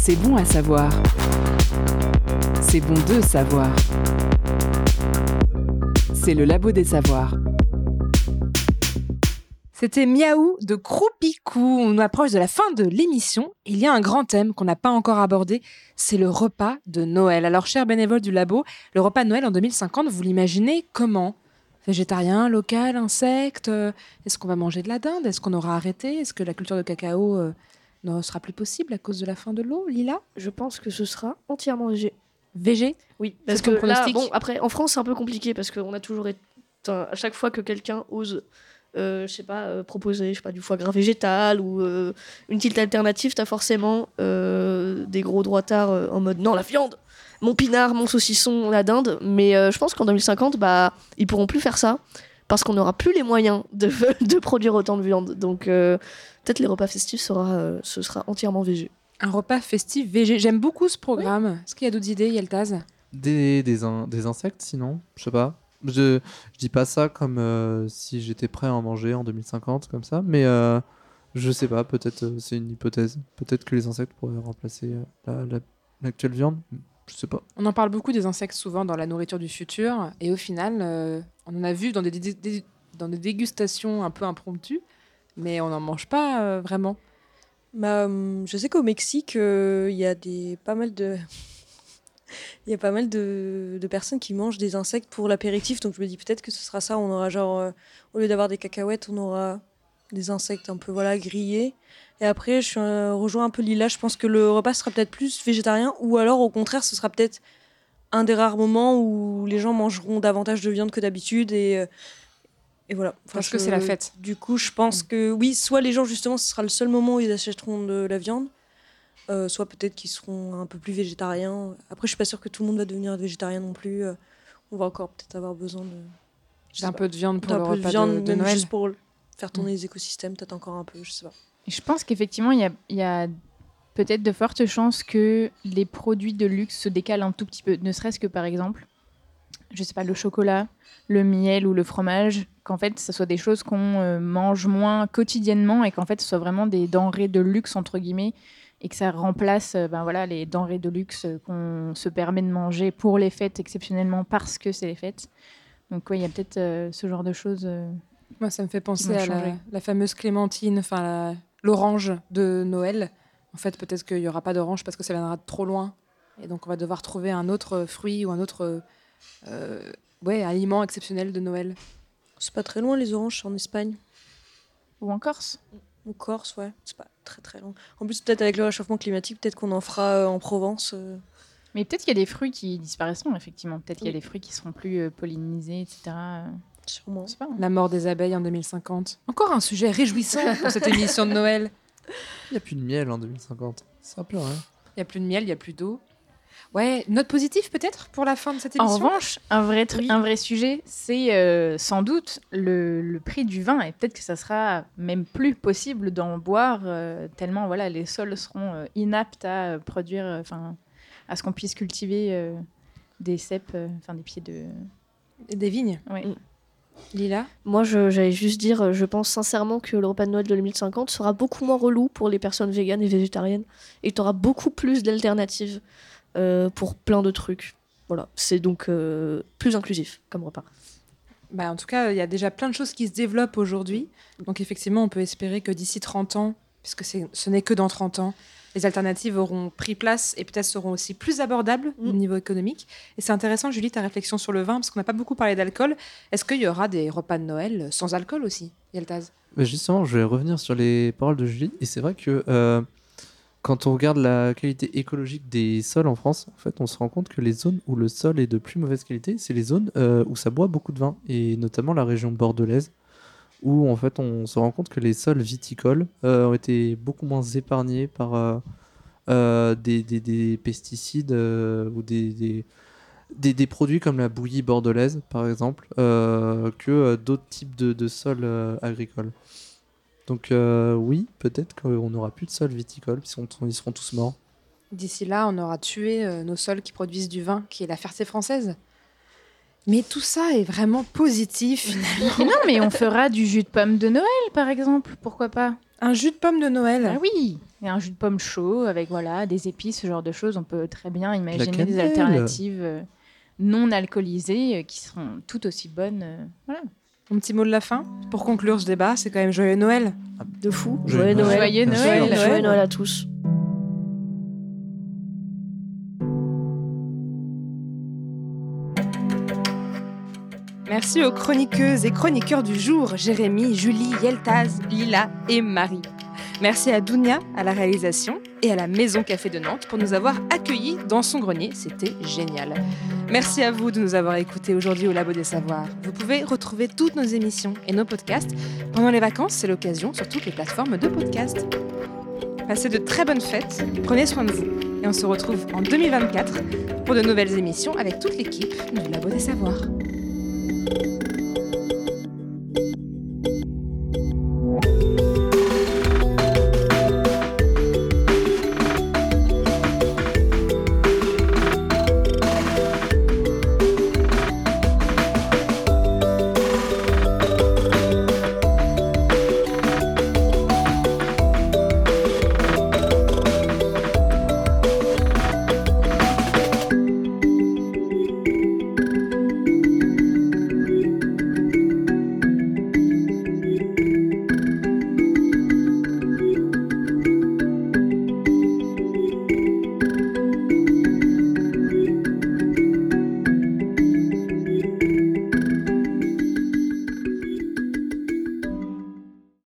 C'est bon à savoir. C'est bon de savoir. C'est le labo des savoirs. C'était Miaou de Croupicou. On approche de la fin de l'émission. Il y a un grand thème qu'on n'a pas encore abordé, c'est le repas de Noël. Alors, chers bénévoles du labo, le repas de Noël en 2050, vous l'imaginez comment? Végétarien, local, insecte euh, Est-ce qu'on va manger de la dinde? Est-ce qu'on aura arrêté? Est-ce que la culture de cacao euh, ne sera plus possible à cause de la fin de l'eau Lila? Je pense que ce sera entièrement végé. Végé? Oui, parce que là, bon, après, en France, c'est un peu compliqué parce qu'on a toujours été. à chaque fois que quelqu'un ose, euh, je sais pas, euh, proposer, je sais pas, du foie gras végétal ou euh, une petite alternative, t'as forcément des gros droitards en mode non, la viande, mon pinard, mon saucisson, la dinde. Mais je pense qu'en 2050, bah, ils pourront plus faire ça parce qu'on n'aura plus les moyens de, [LAUGHS] de produire autant de viande. Donc, euh, peut-être les repas festifs sera, euh, ce sera entièrement végé. Un repas festif végé. J'aime beaucoup ce programme. Est-ce qu'il y a d'autres idées, Yeltaz? Des, des, in- des insectes, sinon, je sais pas. Je, je dis pas ça comme euh, si j'étais prêt à en manger en 2050, comme ça, mais euh, je sais pas, peut-être euh, c'est une hypothèse. Peut-être que les insectes pourraient remplacer euh, la- la- l'actuelle viande. Je sais pas. On en parle beaucoup des insectes souvent dans la nourriture du futur. Et au final, euh, on en a vu dans des, dé- dé- dans des dégustations un peu impromptues, mais on n'en mange pas euh, vraiment. Bah, hum, je sais qu'au Mexique, euh, il y a des, pas mal de. [LAUGHS] Il y a pas mal de, de personnes qui mangent des insectes pour l'apéritif, donc je me dis peut-être que ce sera ça. On aura genre, euh, au lieu d'avoir des cacahuètes, on aura des insectes un peu voilà grillés. Et après, je euh, rejoins un peu Lila. Je pense que le repas sera peut-être plus végétarien, ou alors au contraire, ce sera peut-être un des rares moments où les gens mangeront davantage de viande que d'habitude et euh, et voilà. Enfin, Parce que c'est la fête. Du coup, je pense que oui, soit les gens justement, ce sera le seul moment où ils achèteront de la viande, euh, soit peut-être qu'ils seront un peu plus végétariens. Après, je suis pas sûre que tout le monde va devenir végétarien non plus. euh, on va encore peut-être avoir besoin de D'un peu de viande pour le repas de- de Noël. juste pour faire tourner Mm. les écosystèmes, peut-être encore un peu, je sais pas. Je pense qu'effectivement, il y a, il y a peut-être de fortes chances que les produits de luxe se décalent un tout petit peu. Ne serait-ce que par exemple, je sais pas, le chocolat, le miel ou le fromage, qu'en fait, ce soit des choses qu'on euh, mange moins quotidiennement et qu'en fait, ce soit vraiment des denrées de luxe, entre guillemets, et que ça remplace euh, ben voilà, les denrées de luxe qu'on se permet de manger pour les fêtes exceptionnellement parce que c'est les fêtes. Donc, oui, il y a peut-être euh, ce genre de choses. euh, Moi, ça me fait penser à la, fameuse clémentine, enfin la- l'orange de Noël. En fait, peut-être qu'il n'y aura pas d'orange parce que ça viendra de trop loin. Et donc, on va devoir trouver un autre fruit ou un autre euh, ouais, aliment exceptionnel de Noël. C'est pas très loin les oranges, en Espagne. Ou en Corse Ou Corse, ouais. C'est pas très très loin. En plus, peut-être avec le réchauffement climatique, peut-être qu'on en fera euh, en Provence. euh. Mais peut-être qu'il y a des fruits qui disparaîtront, effectivement. Peut-être qu'il y a des fruits qui seront plus euh, pollinisés, etc. Sûrement. Pas. hein. La mort des abeilles en 2050. Encore un sujet réjouissant pour cette émission de Noël. Il n'y a plus de miel en 2050. Ça plus rien. Il n'y a plus de miel, il n'y a plus d'eau. Ouais, note positive peut-être pour la fin de cette En émission revanche, un vrai, un vrai sujet, c'est euh, sans doute le, le prix du vin. Et peut-être que ça sera même plus possible d'en boire, euh, tellement voilà, les sols seront euh, inaptes à euh, produire, euh, enfin, à ce qu'on puisse cultiver euh, des cèpes, euh, enfin des pieds de. Des vignes. Ouais. Lila Moi, j'allais juste dire, euh, je pense sincèrement que le repas de Noël de 2050 sera beaucoup moins relou pour les personnes véganes et végétariennes et tu auras beaucoup plus d'alternatives euh, pour plein de trucs. Voilà, c'est donc euh, plus inclusif comme repas. Bah, en tout cas, il y a déjà plein de choses qui se développent aujourd'hui. Donc effectivement, on peut espérer que d'ici 30 ans, puisque ce n'est que dans 30 ans, les alternatives auront pris place et peut-être seront aussi plus abordables au niveau économique. Et c'est intéressant, Julie, ta réflexion sur le vin, parce qu'on n'a pas beaucoup parlé d'alcool. Est-ce qu'il y aura des repas de Noël sans alcool aussi, Yeltaz Mais justement, je vais revenir sur les paroles de Julie. Et c'est vrai que euh, quand on regarde la qualité écologique des sols en France, en fait, on se rend compte que les zones où le sol est de plus mauvaise qualité, c'est les zones euh, où ça boit beaucoup de vin, et notamment la région bordelaise, où en fait, on se rend compte que les sols viticoles euh, ont été beaucoup moins épargnés par euh, euh, des, des- des pesticides ou des, produits comme la bouillie bordelaise, par exemple, que d'autres types de, sols agricoles. Donc oui, peut-être qu'on n'aura plus de sols viticoles, ils, sont- ils seront tous morts. D'ici là, on aura tué nos sols qui produisent du vin, qui est la Ferté française. Mais tout ça est vraiment positif, finalement. Mais non, mais on fera du jus de pomme de Noël, par exemple. Pourquoi pas? Un jus de pomme de Noël Ah oui Et un jus de pomme chaud avec voilà des épices, ce genre de choses. On peut très bien imaginer des alternatives euh, non alcoolisées euh, qui seront tout aussi bonnes. euh, voilà. Mon petit mot de la fin? Pour conclure ce débat, c'est quand même joyeux Noël. De fou. Joyeux Joyeux Noël. Noël. Joyeux. Noël. Joyeux Noël. Noël à tous. Merci aux chroniqueuses et chroniqueurs du jour, Jérémy, Julie, Yeltaz, Lila et Marie. Merci à Dounia à la réalisation et à la Maison Café de Nantes pour nous avoir accueillis dans son grenier. C'était génial. Merci à vous de nous avoir écoutés aujourd'hui au Labo des Savoirs. Vous pouvez retrouver toutes nos émissions et nos podcasts pendant les vacances, c'est l'occasion sur toutes les plateformes de podcast. Passez de très bonnes fêtes, prenez soin de vous et on se retrouve en 2024 pour de nouvelles émissions avec toute l'équipe du Labo des Savoirs.